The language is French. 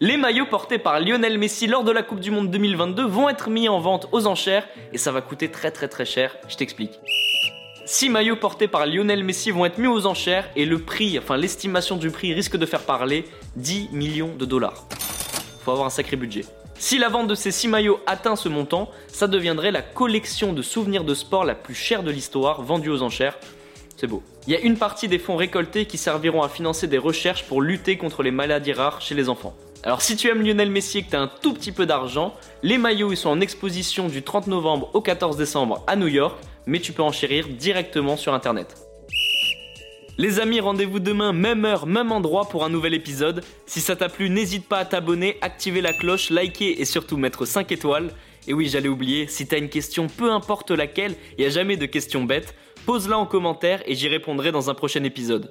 Les maillots portés par Lionel Messi lors de la Coupe du Monde 2022 vont être mis en vente aux enchères et ça va coûter très très très cher, je t'explique. 6 maillots portés par Lionel Messi vont être mis aux enchères et le prix, enfin l'estimation du prix risque de faire parler 10 millions de dollars. Faut avoir un sacré budget. Si la vente de ces 6 maillots atteint ce montant, ça deviendrait la collection de souvenirs de sport la plus chère de l'histoire vendue aux enchères. C'est beau. Il y a une partie des fonds récoltés qui serviront à financer des recherches pour lutter contre les maladies rares chez les enfants. Alors si tu aimes Lionel Messi et que tu un tout petit peu d'argent, les maillots ils sont en exposition du 30 novembre au 14 décembre à New York, mais tu peux enchérir directement sur internet. Les amis, rendez-vous demain, même heure, même endroit pour un nouvel épisode. Si ça t'a plu, n'hésite pas à t'abonner, activer la cloche, liker et surtout mettre 5 étoiles. Et oui, j'allais oublier, si t'as une question, peu importe laquelle, il n'y a jamais de questions bêtes, pose-la en commentaire et j'y répondrai dans un prochain épisode.